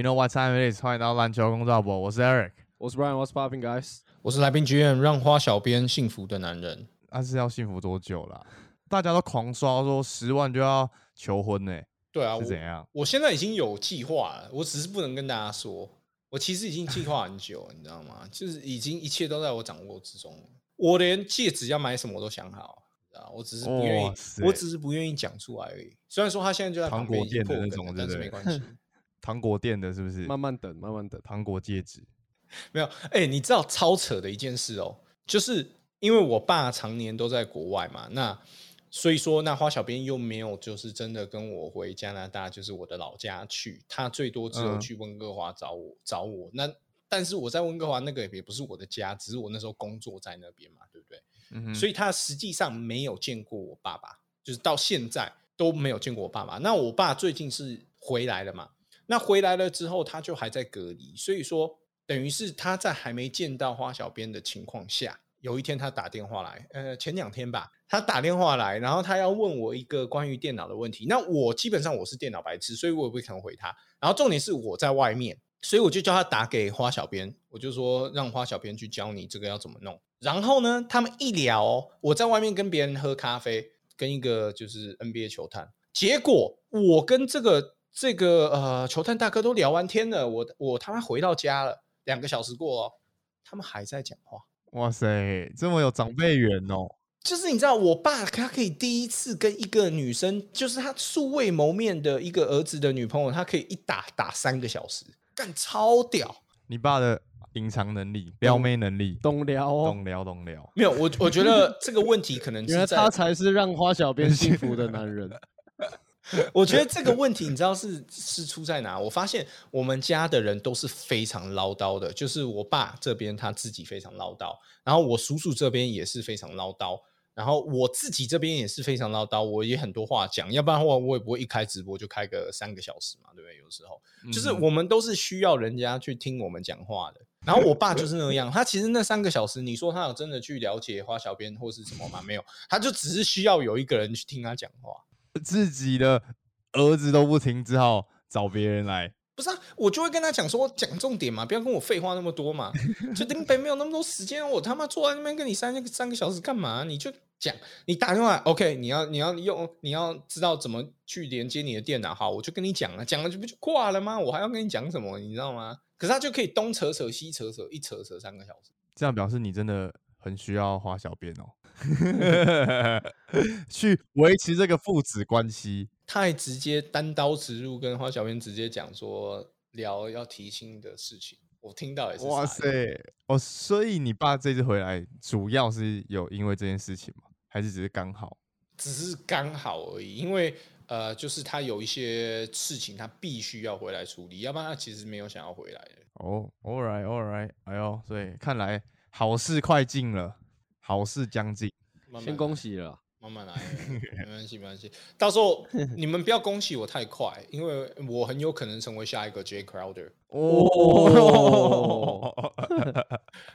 You know what time it is？欢迎到篮球工作部，我是 Eric。我是 Brian，What's popping, guys？我是来宾剧院让花小编幸福的男人。但是要幸福多久啦？大家都狂刷说十万就要求婚呢、对啊，我是怎样？我现在已经有计划了，我只是不能跟大家说。我其实已经计划很久，你知道吗？就是已经一切都在我掌握之中了。我连戒指要买什么我都想好，啊，我只是不愿意，我只是不愿意讲出来而已。虽然说他现在就在旁边果店的那已经破梗但是没关系。糖果店的是不是？慢慢等，慢慢等。糖果戒指，没有，哎、你知道超扯的一件事哦，就是因为我爸常年都在国外嘛，那所以说那花小编又没有就是真的跟我回加拿大，就是我的老家去，他最多只有嗯去温哥华找我、找我。那但是我在温哥华那个也不是我的家，只是我那时候工作在那边嘛，对不对？嗯，所以他实际上没有见过我爸爸，就是到现在都没有见过我爸爸。那我爸最近是回来了嘛？那回来了之后，他就还在隔离，所以说等于是他在还没见到花小编的情况下，有一天他打电话来，呃，前两天吧，他打电话来，然后他要问我一个关于电脑的问题。那我基本上我是电脑白痴，所以我也不可能回他。然后重点是我在外面，所以我就叫他打给花小编，我就说让花小编去教你这个要怎么弄。然后呢，他们一聊、我在外面跟别人喝咖啡，跟一个就是 NBA 球探，结果我跟这个这个呃球探大哥都聊完天了，我我他妈回到家了，两个小时过哦，他们还在讲话。哇塞，这么有长辈缘哦。就是你知道，我爸他可以第一次跟一个女生，就是他素未谋面的一个儿子的女朋友，他可以一打打三个小时，干超屌。你爸的隐藏能力、撩妹能力，懂聊哦，懂聊懂聊。没有，我我觉得这个问题可能 原来是他才是让花小编幸福的男人。我觉得这个问题，你知道是是出在哪？我发现我们家的人都是非常唠叨的，就是我爸这边他自己非常唠叨，然后我叔叔这边也是非常唠叨，然后我自己这边也是非常唠叨，我也很多话讲，要不然的话我也不会一开直播就开个三个小时嘛，对不对？有时候就是嗯我们都是需要人家去听我们讲话的。然后我爸就是那样，他其实那三个小时，你说他有真的去了解花小编或是什么吗？没有，他就只是需要有一个人去听他讲话。自己的儿子都不听，只好找别人来。不是啊，我就会跟他讲说，讲重点嘛，不要跟我废话那么多嘛。就林北没有那么多时间，我他妈坐在那边跟你三个三个小时干嘛？你就讲，你打电话，OK，你要你要用，你要知道怎么去连接你的电脑，好，我就跟你讲了，讲了就不就挂了吗？我还要跟你讲什么，你知道吗？可是他就可以东扯扯西扯扯，一扯扯三个小时。这样表示你真的很需要花小便哦，去维持这个父子关系。太直接单刀直入跟花小便直接讲说聊要提亲的事情，我听到也是哇塞，哦，所以你爸这次回来主要是有因为这件事情吗？还是只是刚好？只是刚好而已，因为呃，就是他有一些事情他必须要回来处理，要不然他其实没有想要回来的。哦、all right，哎呦，所以看来好事快近了，好事将近。先慢慢来恭喜了，慢慢来，没关系，没关系。到时候你们不要恭喜我太快，因为我很有可能成为下一个 J Crowder。哦，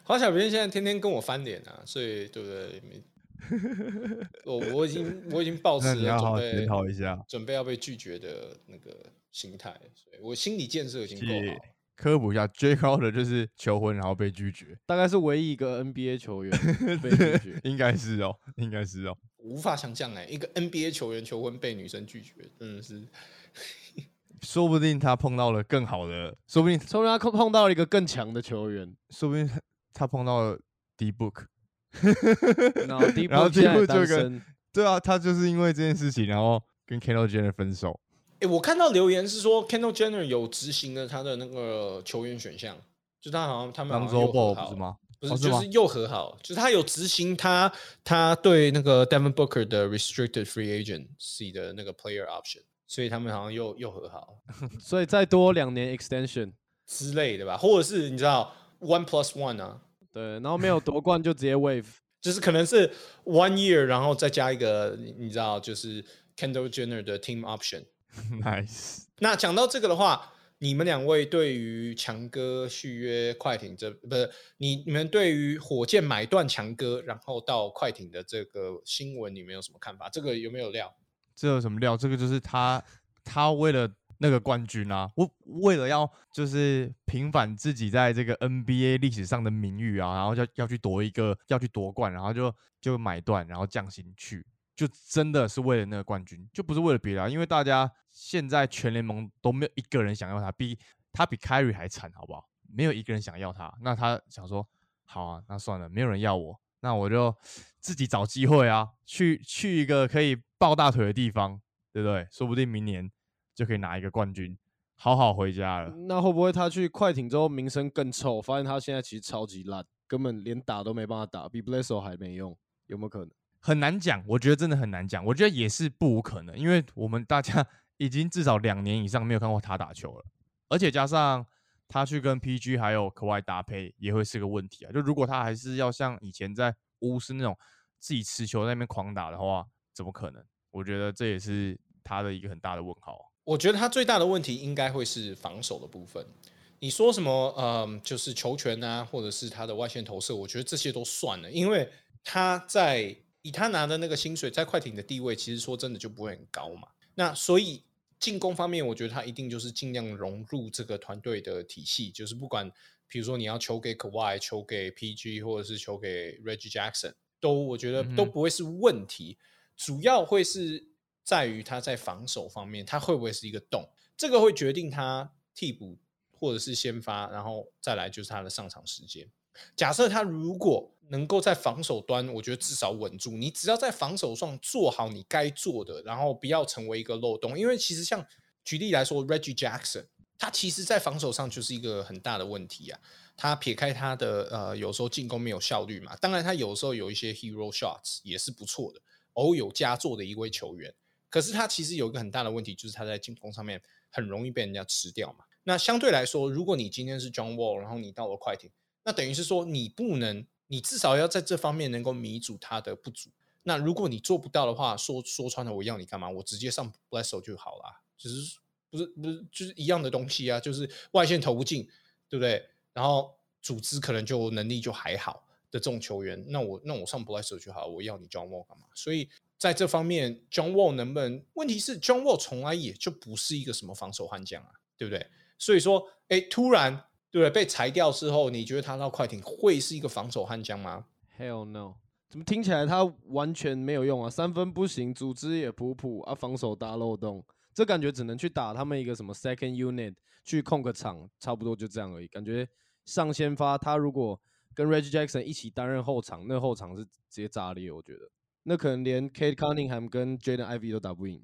黄小编现在天天跟我翻脸啊，所以对不对？没 我我已经我已经抱持那你要了好好检准备讨一下，准备要被拒绝的那个心态，所以我心理建设已经够好。科普一下，J Crowder 就是求婚然后被拒绝，大概是唯一一个 NBA 球员 被拒绝。应该是哦，应该是哦。无法想象哎，一个 NBA 球员求婚被女生拒绝，真的是 说不定他碰到了更好的，说不定，说不定他碰碰到了一个更强的球员，说不定他他碰到了 D Book。然后第一然后步现在 D-Book 就跟，对啊，他就是因为这件事情，然后跟 Kendall Jenner 分手。哎、我看到留言是说 Kendall Jenner 有执行了他的那个球员选项，就他好像他们好当像又和好不是吗？不是，哦是就是又和好，就是他有执行他他对那个 Devin Booker 的 restricted free agency 的那个 player option，所以他们好像又又和好 所以再多两年 extension，之类的吧，或者是你知道 one plus one 啊，对，然后没有夺冠就直接 wave，就是可能是 one year，然后再加一个你你知道就是 Kendall Jenner 的 team option。nice，那讲到这个的话，你们两位对于强哥续约快艇这不是你你们对于火箭买断强哥，然后到快艇的这个新闻，你们有什么看法？这个有没有料？这有什么料？这个就是他他为了那个冠军啊，我为了要就是平反自己在这个 NBA 历史上的名誉啊，然后要要去夺一个要去夺冠，然后就就买断，然后降薪去，就真的是为了那个冠军，就不是为了别的、啊，因为大家现在全联盟都没有一个人想要他，比他比 Kyrie 还惨，好不好？没有一个人想要他，那他想说，好啊，那算了，没有人要我，那我就自己找机会啊，去去一个可以抱大腿的地方，对不对？说不定明年就可以拿一个冠军，好好回家了。那会不会他去快艇之后名声更臭？发现他现在其实超级烂，根本连打都没办法打，比 Blesso 还没用，有没有可能？很难讲，我觉得真的很难讲。我觉得也是不无可能，因为我们大家 已经至少两年以上没有看过他打球了，而且加上他去跟 PG 还有可外搭配，也会是个问题啊。就如果他还是要像以前在巫师那种自己持球在那边狂打的话，怎么可能？我觉得这也是他的一个很大的问号。我觉得他最大的问题应该会是防守的部分。你说什么？嗯，就是球权啊，或者是他的外线投射，我觉得这些都算了，因为他在以他拿的那个薪水，在快艇的地位，其实说真的就不会很高嘛。那所以进攻方面，我觉得他一定就是尽量融入这个团队的体系，就是不管比如说你要球给 Kawhi，球给 PG，或者是球给 Reggie Jackson，都我觉得都不会是问题。主要会是在于他在防守方面，他会不会是一个洞，这个会决定他替补或者是先发，然后再来就是他的上场时间。假设他如果能够在防守端，我觉得至少稳住，你只要在防守上做好你该做的，然后不要成为一个漏洞。因为其实像举例来说，Reggie Jackson，他其实在防守上就是一个很大的问题啊。他撇开他的呃，有时候进攻没有效率嘛，当然他有时候有一些 hero shots 也是不错的，偶有佳作的一位球员。可是他其实有一个很大的问题，就是他在进攻上面很容易被人家吃掉嘛。那相对来说，如果你今天是 John Wall，然后你到了快艇，那等于是说你不能，你至少要在这方面能够弥补他的不足。那如果你做不到的话，说说穿了，我要你干嘛？我直接上 Blesso 就好啦，只是不是不是就是一样的东西啊，就是外线投不进，对不对？然后组织可能就能力就还好的这种球员，那我那我上 Blesso 就好，我要你 John Wall 干嘛？所以在这方面，John Wall 能不能？问题是 John Wall 从来也就不是一个什么防守悍将啊，对不对？所以说，哎，突然对被裁掉之后，你觉得他到快艇会是一个防守悍将吗？Hell no！怎么听起来他完全没有用啊？三分不行，组织也普普啊，防守大漏洞，这感觉只能去打他们一个什么 second unit 去控个场，差不多就这样而已。感觉上先发，他如果跟 Reggie Jackson 一起担任后场，那后场是直接炸裂，我觉得那可能连 Kate Cunningham 跟 Jaden Ivy 都打不赢。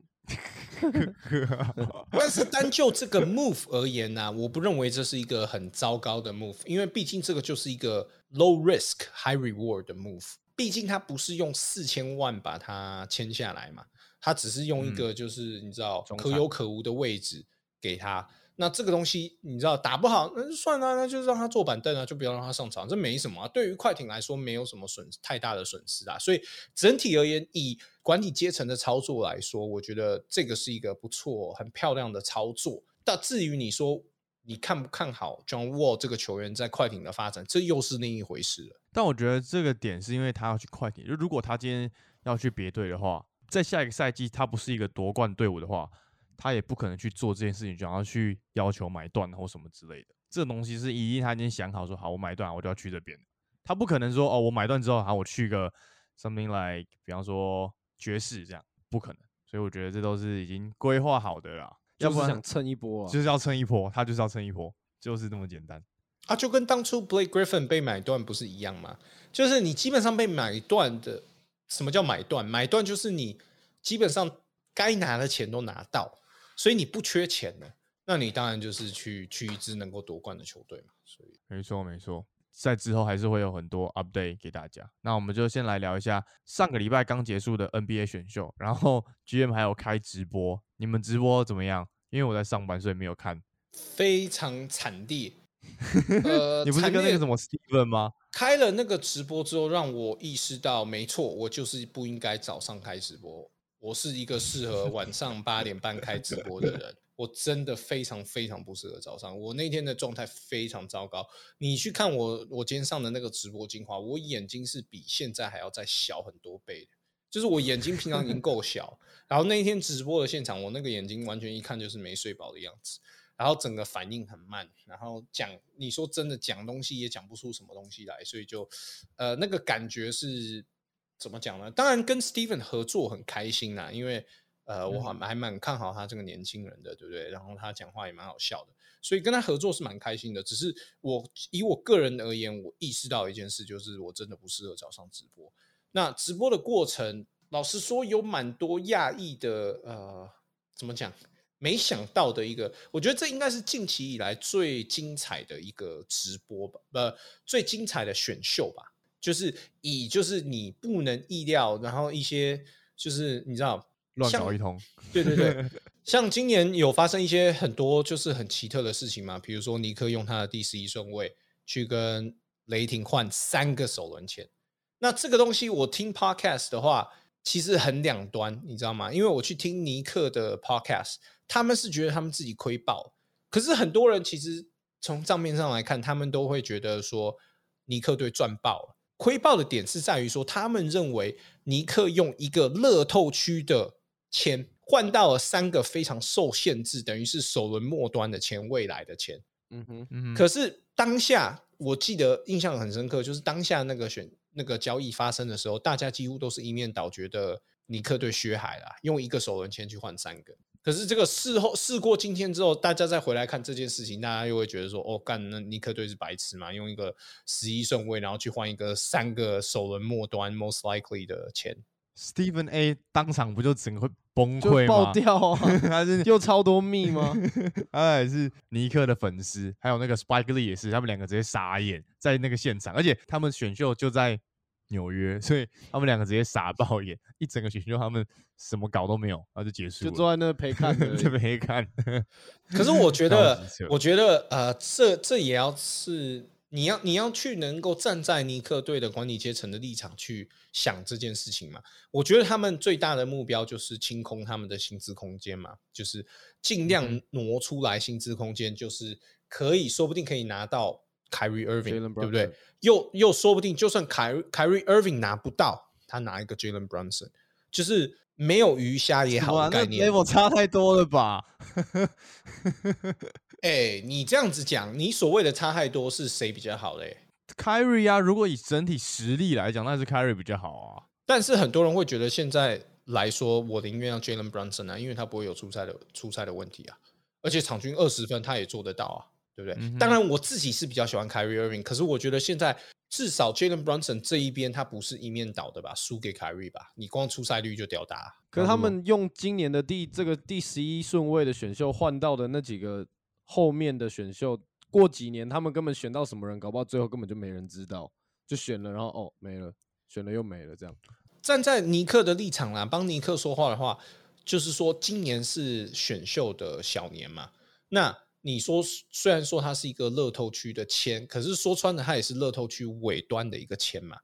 但是单就这个 move 而言呢、我不认为这是一个很糟糕的 move，因为毕竟这个就是一个 low risk high reward 的 move。毕竟他不是用四千万把它签下来嘛，他只是用一个就是你知道可有可无的位置给他。那这个东西你知道打不好，那就算了，那就让他坐板凳啊，就不要让他上场，这没什么啊。对于快艇来说，没有什么损太大的损失啊。所以整体而言，以管理阶层的操作来说，我觉得这个是一个不错、很漂亮的操作。但至于你说你看不看好 John Wall 这个球员在快艇的发展，这又是另一回事了。但我觉得这个点是因为他要去快艇，就如果他今天要去别队的话，在下一个赛季他不是一个夺冠队伍的话，他也不可能去做这件事情，就要去要求买断或什么之类的。这东西是一定他已经想好说好，我买断我就要去这边，他不可能说哦，我买断之后好，我去个 something like，比方说爵士这样，不可能。所以我觉得这都是已经规划好的啦，要不然就是想蹭一波啊！就是要蹭一波，他就是要蹭一波，就是这么简单。啊，就跟当初 Blake Griffin 被买断不是一样吗？就是你基本上被买断的，什么叫买断？买断就是你基本上该拿的钱都拿到，所以你不缺钱呢，那你当然就是去去一支能够夺冠的球队嘛。所以没错，没错，在之后还是会有很多 update 给大家。那我们就先来聊一下上个礼拜刚结束的 NBA 选秀，然后 GM 还有开直播，你们直播怎么样？因为我在上班，所以没有看。非常惨烈。呃，你不是跟那个什么 Steven 吗？开了那个直播之后，让我意识到，没错，我就是不应该早上开直播。我是一个适合晚上八点半开直播的人，我真的非常非常不适合早上。我那天的状态非常糟糕。你去看我，我今天上的那个直播精华，我眼睛是比现在还要再小很多倍的，就是我眼睛平常已经够小，然后那一天直播的现场，我那个眼睛完全一看就是没睡饱的样子，然后整个反应很慢，然后讲你说真的讲东西也讲不出什么东西来，所以就呃那个感觉是怎么讲呢？当然跟 Steven 合作很开心啦，因为呃我还还蛮看好他这个年轻人的，对不对？然后他讲话也蛮好笑的，所以跟他合作是蛮开心的。只是我以我个人而言，我意识到一件事，就是我真的不适合早上直播。那直播的过程，老实说有蛮多讶异的，呃，怎么讲？没想到的一个，我觉得这应该是近期以来最精彩的一个直播吧，呃，最精彩的选秀吧。就是以就是你不能意料，然后一些就是你知道乱搞一通，对对对，像今年有发生一些很多就是很奇特的事情嘛，比如说尼克用他的第十一顺位去跟雷霆换三个首轮签。那这个东西我听 podcast 的话，其实很两端，你知道吗？因为我去听尼克的 podcast，他们是觉得他们自己亏爆，可是很多人其实从账面上来看，他们都会觉得说尼克队赚爆了。亏爆的点是在于说，他们认为尼克用一个乐透区的钱换到了三个非常受限制，等于是首轮末端的钱，未来的钱。嗯哼，嗯哼，可是当下我记得印象很深刻，就是当下那个选那个交易发生的时候，大家几乎都是一面倒，觉得尼克对薛海啦，用一个首轮签去换三个。可是这个事后事过今天之后，大家再回来看这件事情，大家又会觉得说，哦，干那尼克队是白痴嘛？用一个十一顺位，然后去换一个三个首轮末端 most likely 的钱。Stephen A 当场不就整个会崩溃吗？爆掉啊！他是 又超多密吗？他也是尼克的粉丝，还有那个 Spike Lee 也是，他们两个直接傻眼在那个现场，而且他们选秀就在纽约，所以他们两个直接傻爆眼，一整个选秀他们什么搞都没有，然后就结束了，就坐在那陪看的而已这没看。可是 我觉得，我觉得呃，这这也要是你要你要去能够站在尼克队的管理阶层的立场去想这件事情嘛。我觉得他们最大的目标就是清空他们的薪资空间嘛，就是尽量挪出来薪资空间，就是可以说不定可以拿到 Kyrie Irving，对不对？又又说不定，就算 Kyrie Kyrie Irving 拿不到，他拿一个 Jalen Brunson，就是没有鱼虾也好的概念。level 差太多了吧？哎、你这样子讲，你所谓的差太多是谁比较好嘞？Kyrie 啊，如果以整体实力来讲，那是 Kyrie 比较好啊。但是很多人会觉得现在来说，我宁愿要 Jalen Brunson 啊，因为他不会有出赛的出赛的问题啊，而且场均二十分他也做得到啊，对不对？嗯当然，我自己是比较喜欢 Kyrie Irving，可是我觉得现在至少 Jalen Brunson 这一边他不是一面倒的吧，输给 Kyrie 吧，你光出赛率就屌打啊、可是他们用今年的第这个第十一顺位的选秀换到的那几个后面的选秀，过几年他们根本选到什么人，搞不好最后根本就没人知道，就选了，然后哦没了，选了又没了，这样。站在尼克的立场啦，帮尼克说话的话，就是说今年是选秀的小年嘛。那你说虽然说它是一个乐透区的签，可是说穿了，它也是乐透区尾端的一个签嘛。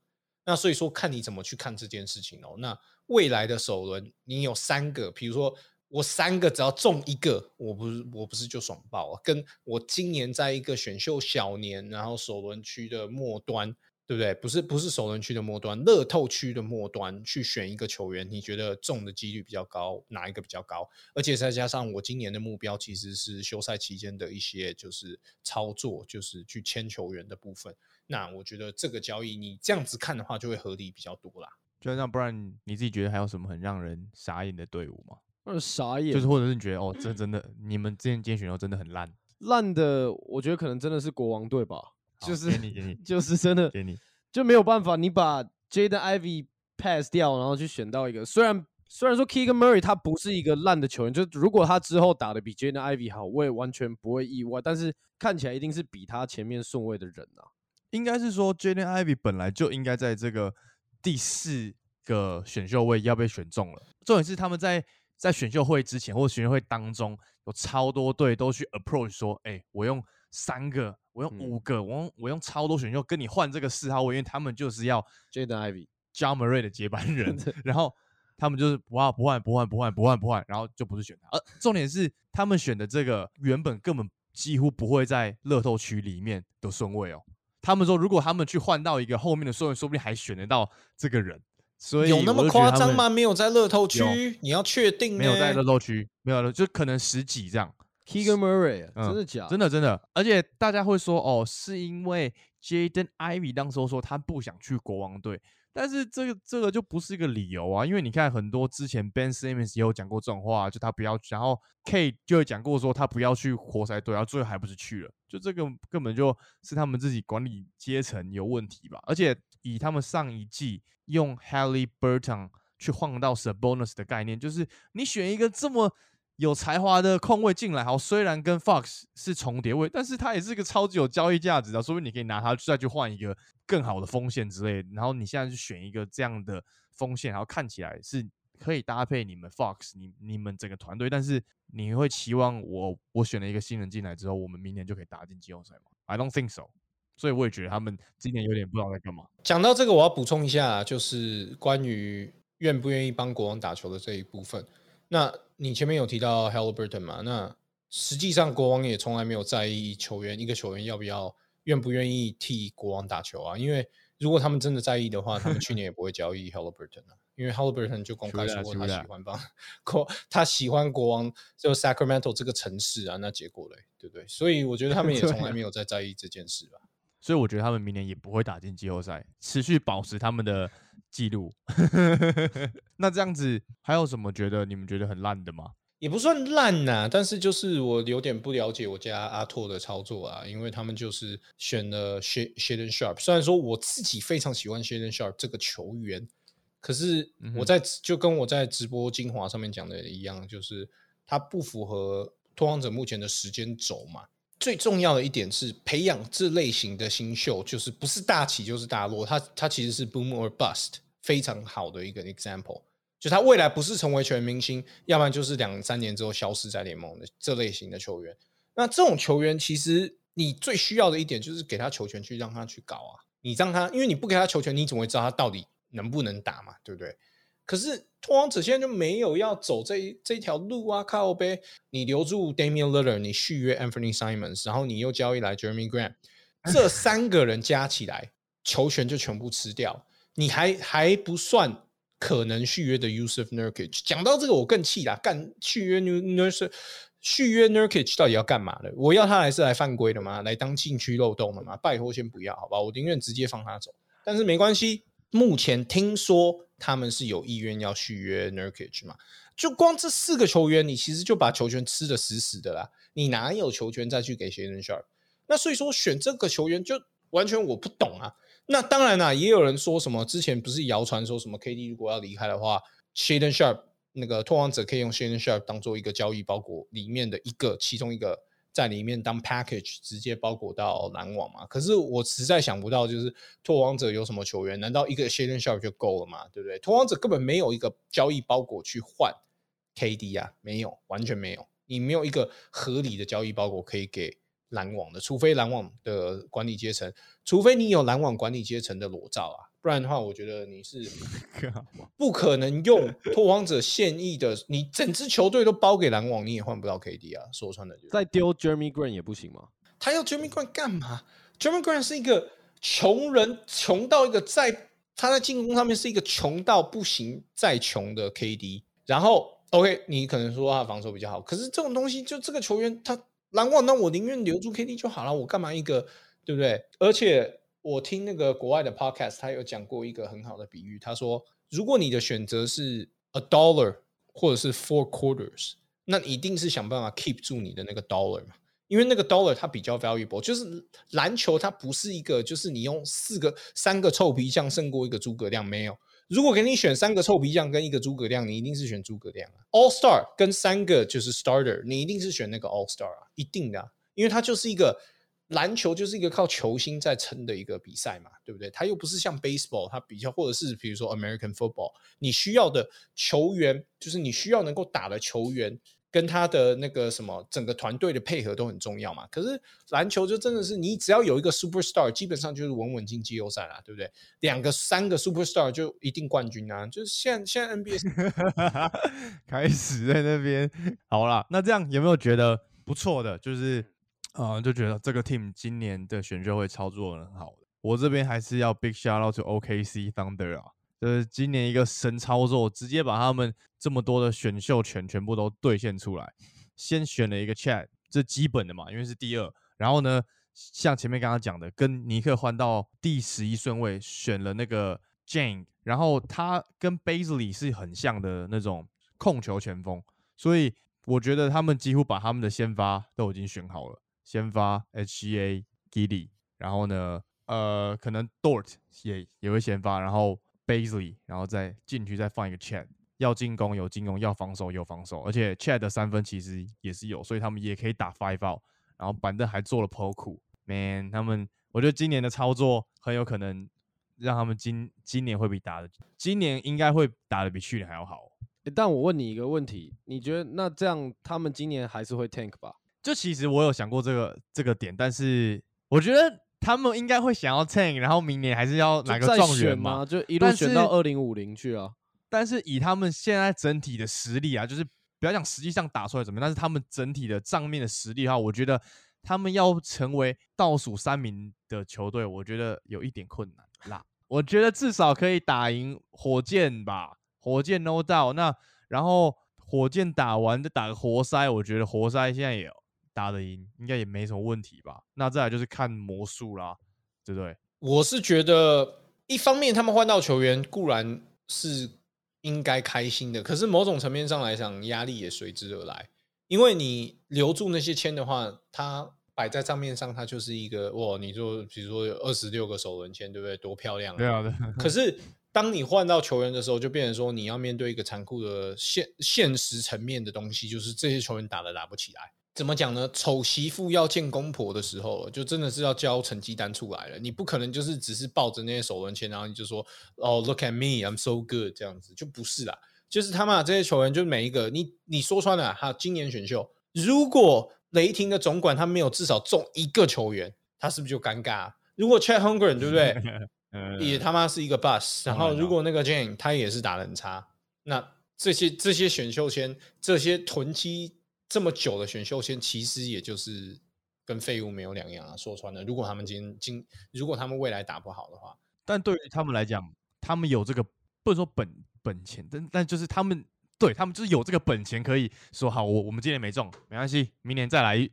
那所以说，看你怎么去看这件事情哦。那未来的首轮，你有三个，比如说我三个只要中一个，我不是我不是就爽爆了？跟我今年在一个选秀小年，然后首轮区的末端，对不对？不是不是首轮区的末端，乐透区的末端去选一个球员，你觉得中的几率比较高，哪一个比较高？而且再加上我今年的目标其实是休赛期间的一些就是操作，就是去签球员的部分。那我觉得这个交易你这样子看的话，就会合理比较多啦。就那不然你自己觉得还有什么很让人傻眼的队伍吗？那傻眼，就是或者是你觉得哦，这真的你们之前今天选秀真的很烂，烂的，我觉得可能真的是国王队吧，好就是给你给你就是真的给你，就没有办法，你把 Jaden Ivy pass 掉，然后去选到一个虽然虽然说 Keegan Murray 他不是一个烂的球员，就如果他之后打的比 Jaden Ivy 好，我也完全不会意外，但是看起来一定是比他前面顺位的人啊。应该是说 Jaden Ivy 本来就应该在这个第四个选秀位要被选中了。重点是他们在在选秀会之前或选秀会当中，有超多队都去 approach 说，哎、我用三个，我用嗯五个，我用我用超多选秀跟你换这个四号位，因为他们就是要 Jaden Ivy j a m a r a y 的接班人，然后他们就是不换不换不换不换不换不换，然后就不是选他。而重点是他们选的这个原本根本几乎不会在乐透区里面的顺位哦。他们说，如果他们去换到一个后面的顺位，说不定还选得到这个人。所以有那么夸张吗？没有在乐透区，你要确定没有在乐透区，没有了，就可能十几这样。Keegan Murray，啊嗯真的假的？真的真的，而且大家会说哦，是因为 Jaden Ivy 当时候说他不想去国王队，但是这个这个就不是一个理由啊，因为你看很多之前 Ben Simmons 也有讲过这种话，就他不要去，然后 K 就有讲过说他不要去活塞队，然后最后还不是去了，就这个根本就是他们自己管理阶层有问题吧，而且以他们上一季用 Halliburton 去换到 Sabonis 的概念，就是你选一个这么有才华的控卫进来，好，虽然跟 Fox 是重叠位，但是他也是一个超级有交易价值的，说不定你可以拿他再去换一个更好的锋线之类的。然后你现在去选一个这样的锋线，然后看起来是可以搭配你们 Fox 你你们整个团队，但是你会期望我我选了一个新人进来之后，我们明年就可以打进季后赛吗？I don't think so。所以我也觉得他们今年有点不知道在干嘛。讲到这个，我要补充一下，就是关于愿不愿意帮国王打球的这一部分。那你前面有提到 Halliburton 嘛？那实际上国王也从来没有在意球员一个球员要不要愿不愿意替国王打球啊。因为如果他们真的在意的话，他们去年也不会交易 Halliburton 啊。因为 Halliburton 就公开说过他喜欢帮国，他喜欢国王就 Sacramento 这个城市啊。那结果嘞，对不对？所以我觉得他们也从来 没有在在意这件事吧。所以我觉得他们明年也不会打进季后赛，持续保持他们的记录。那这样子还有什么觉得你们觉得很烂的吗？也不算烂呐、但是就是我有点不了解我家阿拓的操作啊，因为他们就是选了 Sh Shaden Sharp，虽然说我自己非常喜欢 Shaden Sharp 这个球员，可是我在、就跟我在直播精华上面讲的一样，就是他不符合拓荒者目前的时间轴嘛。最重要的一点是培养这类型的新秀，就是不是大起就是大落，他他其实是 boom or bust 非常好的一个 example。就他未来不是成为全明星，要不然就是两三年之后消失在联盟的这类型的球员。那这种球员，其实你最需要的一点就是给他球权去让他去搞啊。你让他，因为你不给他球权，你怎么会知道他到底能不能打嘛？对不对？可是拓荒者现在就没有要走这一这条路啊，靠呗！你留住 Damian Lillard，你续约 Anthony Simons，然后你又交易来 Jeremy Grant，这三个人加起来球权就全部吃掉，你还还不算可能续约的 Yusuf Nurkic。讲到这个，我更气啦！干续约 Nurkic，续约 Nurkic 到底要干嘛的？我要他来是来犯规的吗？来当禁区漏洞的吗？拜托先不要，好吧？我宁愿直接放他走。但是没关系，目前听说他们是有意愿要续约 Nurkic 嘛？就光这四个球员，你其实就把球权吃的死死的啦。你哪有球权再去给 Shaden Sharp？那所以说选这个球员就完全我不懂啊。那当然啦，也有人说什么之前不是谣传说什么 KD 如果要离开的话，Shaden Sharp 那个拓荒者可以用 Shaden Sharp 当做一个交易包裹里面的一个其中一个。在里面当 package 直接包裹到篮网嘛？可是我实在想不到，就是拓荒者有什么球员？难道一个 Shaden Sharp 就够了嘛？对不对？拓荒者根本没有一个交易包裹去换 KD 啊，没有，完全没有。你没有一个合理的交易包裹可以给篮网的，除非篮网的管理阶层，除非你有篮网管理阶层的裸照啊，不然的话，我觉得你是 不可能用拓荒者现役的，你整支球队都包给篮网，你也换不到 KD 啊。说穿了，再丢 Jeremy Green 也不行吗？他要 Jeremy Green 干嘛？Jeremy Green 是一个穷人，穷到一个在他在进攻上面是一个穷到不行再穷的 KD。然后 OK，你可能说他防守比较好，可是这种东西就这个球员他篮网，那我宁愿留住 KD 就好了，我干嘛一个对不对？而且我听那个国外的 podcast，他有讲过一个很好的比喻，他说如果你的选择是 a dollar 或者是 four quarters，那一定是想办法 keep 住你的那个 dollar 嘛。因为那个 dollar 它比较 valuable，就是篮球它不是一个，就是你用四个、三个臭皮匠胜过一个诸葛亮，没有。如果给你选三个臭皮匠跟一个诸葛亮，你一定是选诸葛亮啊。All Star 跟三个就是 starter，你一定是选那个 All Star 啊，一定的、因为它就是一个篮球，就是一个靠球星在撑的一个比赛嘛，对不对？它又不是像 baseball，它比较或者是比如说 American football，你需要的球员就是你需要能够打的球员。跟他的那个什么，整个团队的配合都很重要嘛。可是篮球就真的是，你只要有一个 super star，基本上就是稳稳进季后赛啦，对不对？两个、三个 super star 就一定冠军啊！就是现在现在 NBA 开始在那边好啦，那这样有没有觉得不错的？就是呃，就觉得这个 team 今年的选秀会操作很好的。我这边还是要 big shout out to OKC Thunder 啊，就是今年一个神操作，直接把他们这么多的选秀权全部都兑现出来。先选了一个 Chat，这基本的嘛，因为是第二。然后呢，像前面刚刚讲的，跟尼克换到第十一顺位，选了那个 Jane，然后他跟 Basley 是很像的那种控球前锋，所以我觉得他们几乎把他们的先发都已经选好了。先发 HGA Giddy，然后呢，呃，可能 Dort 也也会先发，然后 Basley，然后再进去再放一个 Chat，要进攻有进攻，要防守有防守，而且 Chat 的三分其实也是有，所以他们也可以打 Five Out，然后板凳还做了 Poku，Man，他们我觉得今年的操作很有可能让他们今今年会比打的，今年应该会打的比去年还要好。但我问你一个问题，你觉得那这样他们今年还是会 tank 吧？就其实我有想过这个这个点，但是我觉得他们应该会想要 tank，然后明年还是要拿个状元嘛。吗？就一路但选到是二零五零去啊？但是以他们现在整体的实力啊，就是不要讲实际上打出来怎么样，但是他们整体的账面的实力的话，我觉得他们要成为倒数三名的球队，我觉得有一点困难啦。我觉得至少可以打赢火箭吧，火箭 no doubt。那然后火箭打完再打个活塞，我觉得活塞现在也打得赢，应该也没什么问题吧。那再来就是看魔术啦，对不对？我是觉得，一方面他们换到球员固然是应该开心的，可是某种层面上来讲，压力也随之而来。因为你留住那些签的话，它摆在账面上，它就是一个哇，你说比如说有二十六个首轮签，对不对？多漂亮、对啊，对。可是当你换到球员的时候，就变成说你要面对一个残酷的现现实层面的东西，就是这些球员打的打不起来。怎么讲呢？丑媳妇要见公婆的时候，就真的是要交成绩单出来了。你不可能就是只是抱着那些首轮签，然后你就说哦，look at me，I'm so good 这样子，就不是啦。就是他妈这些球员，就每一个你你说穿了，还有今年选秀，如果雷霆的总管他没有至少中一个球员，他是不是就尴尬？如果 Chat Holmgren 对不对？呃 也他妈是一个 bus。然后如果那个 Jane 他也是打的很差，那这些这些选秀签，这些囤积这么久的选秀签，其实也就是跟废物没有两样啊。说穿了，如果他们今今如果他们未来打不好的话，但对于他们来讲，他们有这个不能说本本钱，但但就是他们对他们就是有这个本钱，可以说好，我我们今年没中，没关系，明年再来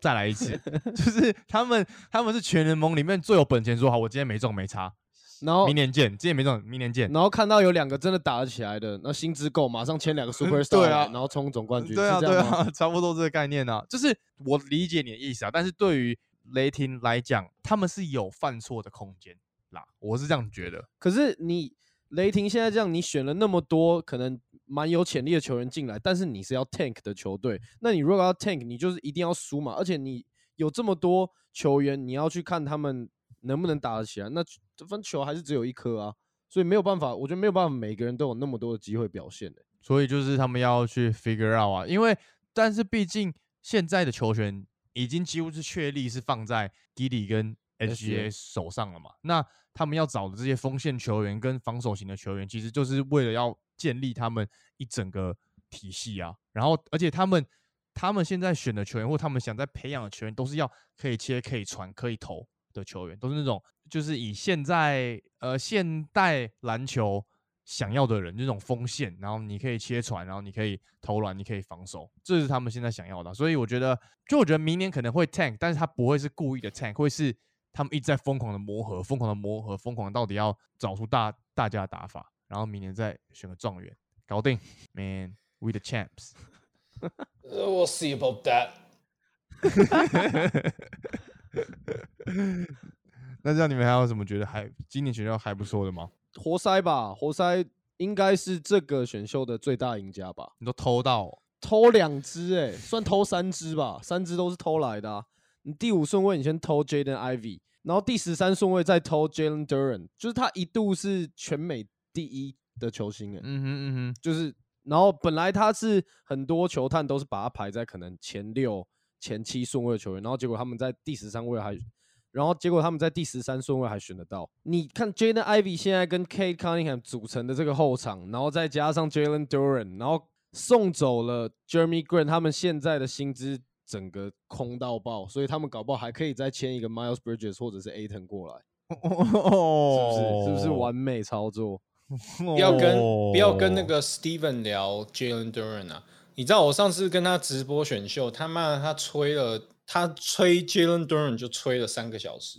再来一次，就是他们他们是全联盟里面最有本钱，说好，我今天没中没差，然后明年见，今年没中，明年见。然后看到有两个真的打得起来的，那薪资够，马上签两个 super star，对啊然后冲总冠军，对啊，对啊，差不多这个概念啊，就是我理解你的意思啊，但是对于雷霆来讲，他们是有犯错的空间啦，我是这样觉得。可是你雷霆现在这样，你选了那么多可能蛮有潜力的球员进来，但是你是要 tank 的球队，那你如果要 tank，你就是一定要输嘛，而且你有这么多球员，你要去看他们能不能打得起来，那这分球还是只有一颗啊，所以没有办法，我觉得没有办法每个人都有那么多的机会表现的、所以就是他们要去 figure out 啊，因为但是毕竟现在的球权已经几乎是确立是放在 Giddy 跟 SGA 手上了嘛，那他们要找的这些锋线球员跟防守型的球员，其实就是为了要建立他们一整个体系啊，然后而且他们他们现在选的球员或他们想在培养的球员，都是要可以切、可以传、可以投的球员，都是那种就是以现在呃现代篮球想要的人，那种锋线，然后你可以切传，然后你可以投篮，你可以防守，这是他们现在想要的啊。所以我觉得，就我觉得明年可能会 tank，但是他不会是故意的 tank，会是他们一直在疯狂的磨合，疯狂的磨合，疯狂到底要找出大大家的打法，然后明年再选个状元，搞定，man we the champs。We'll see about that。那这样你们还有什么觉得还今年选秀还不错的吗？活塞吧，活塞应该是这个选秀的最大赢家吧。你都偷到哦、偷两只哎、算偷三只吧，三只都是偷来的、啊。你第五顺位你先偷 Jaden Ivy，然后第十三顺位再偷 Jalen Duran，就是他一度是全美第一的球星哎、嗯哼嗯哼，就是然后本来他是很多球探都是把他排在可能前六、前七顺位的球员，然后结果他们在第十三位还，然后结果他们在第十三顺位还选得到。你看 Jaden Ivy 现在跟 Kate Cunningham 组成的这个后场，然后再加上 Jalen Duran，然后送走了 Jeremy Green，他们现在的薪资整个空到爆，所以他们搞不好还可以再签一个 Miles Bridges 或者是 Aton 过来，哦是不是？是不是完美操作？不要跟不要跟那哦个 Steven 聊 Jalen Duran 啊！你知道我上次跟他直播选秀，他妈他吹了，他吹 Jalen Duran 就吹了三个小时，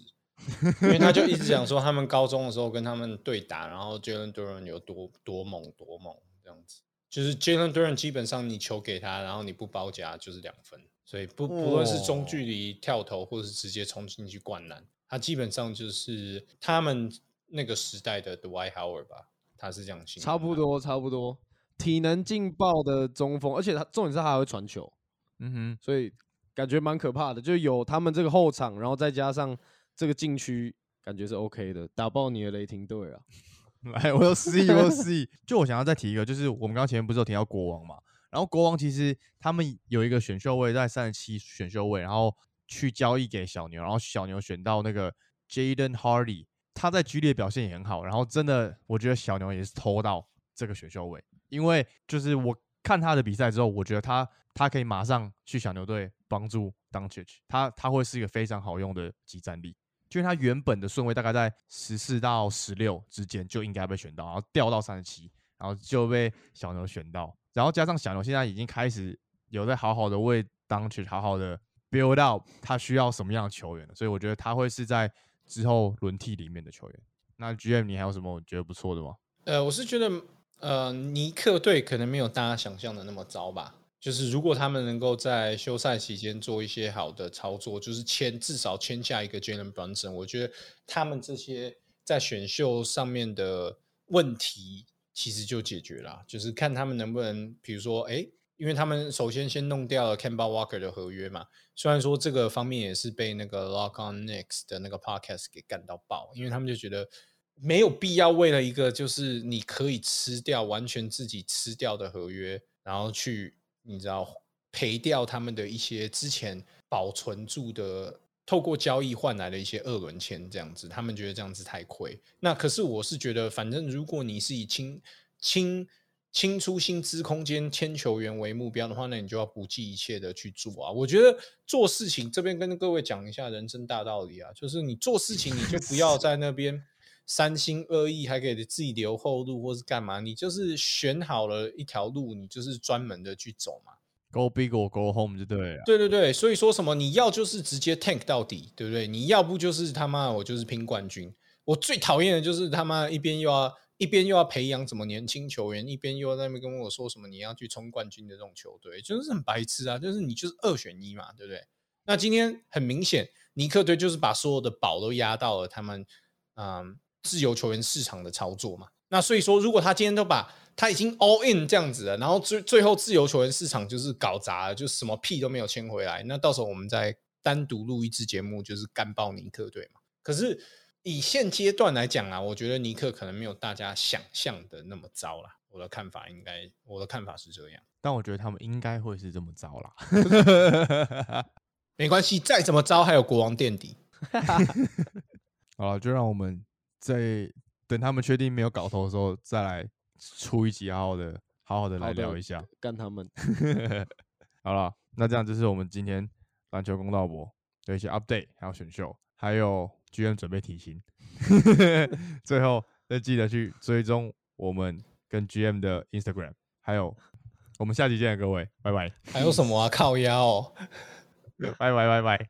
因为他就一直讲说他们高中的时候跟他们对打，然后 Jalen Duran 有多多猛多猛这样子。就是 Jalen Duran 基本上你球给他，然后你不包夹就是两分，所以不不论是中距离跳投或是直接冲进去灌篮，他基本上就是他们那个时代的 Dwight Howard 吧，他是这样形容差不多差不多，体能劲爆的中锋，而且他重点是他还会传球，嗯哼，所以感觉蛮可怕的。就有他们这个后场，然后再加上这个禁区，感觉是 OK 的，打爆你的雷霆队啊！来，我有 C，我有 C。就我想要再提一个，就是我们刚刚前面不是有提到国王嘛？然后国王其实他们有一个选秀位在三十七选秀位，然后去交易给小牛，然后小牛选到那个 Jaden Hardy，他在 G 列表现也很好，然后真的我觉得小牛也是偷到这个选秀位，因为就是我看他的比赛之后，我觉得他他可以马上去小牛队帮助 d u n c i c 他他会是一个非常好用的集战力。就是他原本的顺位大概在十四到十六之间就应该被选到，然后掉到三十七，然后就被小牛选到，然后加上小牛现在已经开始有在好好的为 d o n c h 好好的 build out 他需要什么样的球员，所以我觉得他会是在之后轮替里面的球员。那 GM 你还有什么觉得不错的吗？呃，我是觉得，呃，尼克队可能没有大家想象的那么糟吧。就是如果他们能够在休赛期间做一些好的操作，就是签至少签下一个 Jalen Brunson，我觉得他们这些在选秀上面的问题其实就解决了。就是看他们能不能，比如说，哎，因为他们首先先弄掉了 Campbell Walker 的合约嘛，虽然说这个方面也是被那个 Lock On Next 的那个 Podcast 给干到爆，因为他们就觉得。没有必要为了一个就是你可以吃掉完全自己吃掉的合约，然后去你知道赔掉他们的一些之前保存住的，透过交易换来的一些二轮签，这样子，他们觉得这样子太亏。那可是我是觉得，反正如果你是以清清清出薪资空间签球员为目标的话，那你就要不计一切的去做啊。我觉得做事情这边跟各位讲一下人生大道理啊，就是你做事情你就不要 在那边。三心二意，还给自己留后路，或是干嘛？你就是选好了一条路，你就是专门的去走嘛。Go big or go home 就对了。对对对，所以说什么你要就是直接 tank 到底，对不对？你要不就是他妈我就是拼冠军。我最讨厌的就是他妈一边又要一边又要培养什么年轻球员，一边又在那边跟我说什么你要去冲冠军的这种球队，就是很白痴啊！就是你就是二选一嘛，对不对？那今天很明显，尼克队就是把所有的宝都压到了他们，嗯。自由球员市场的操作嘛，那所以说，如果他今天都把他已经 all in 这样子了，然后最最后自由球员市场就是搞砸了，就什么屁都没有签回来，那到时候我们再单独录一支节目，就是干爆尼克队嘛。可是以现阶段来讲啊，我觉得尼克可能没有大家想象的那么糟啦。我的看法应该，我的看法是这样。但我觉得他们应该会是这么糟啦。没关系，再怎么糟还有国王垫底。好了，就让我们。在等他们确定没有搞头的时候，再来出一集，好好的、好好的来聊一下，干他们。好了，那这样就是我们今天篮球公道博的一些 update，还有选秀，还有 GM 准备提醒。最后再记得去追踪我们跟 GM 的 Instagram，还有我们下期见，各位，拜拜。还有什么啊？靠腰、哦，拜拜拜拜。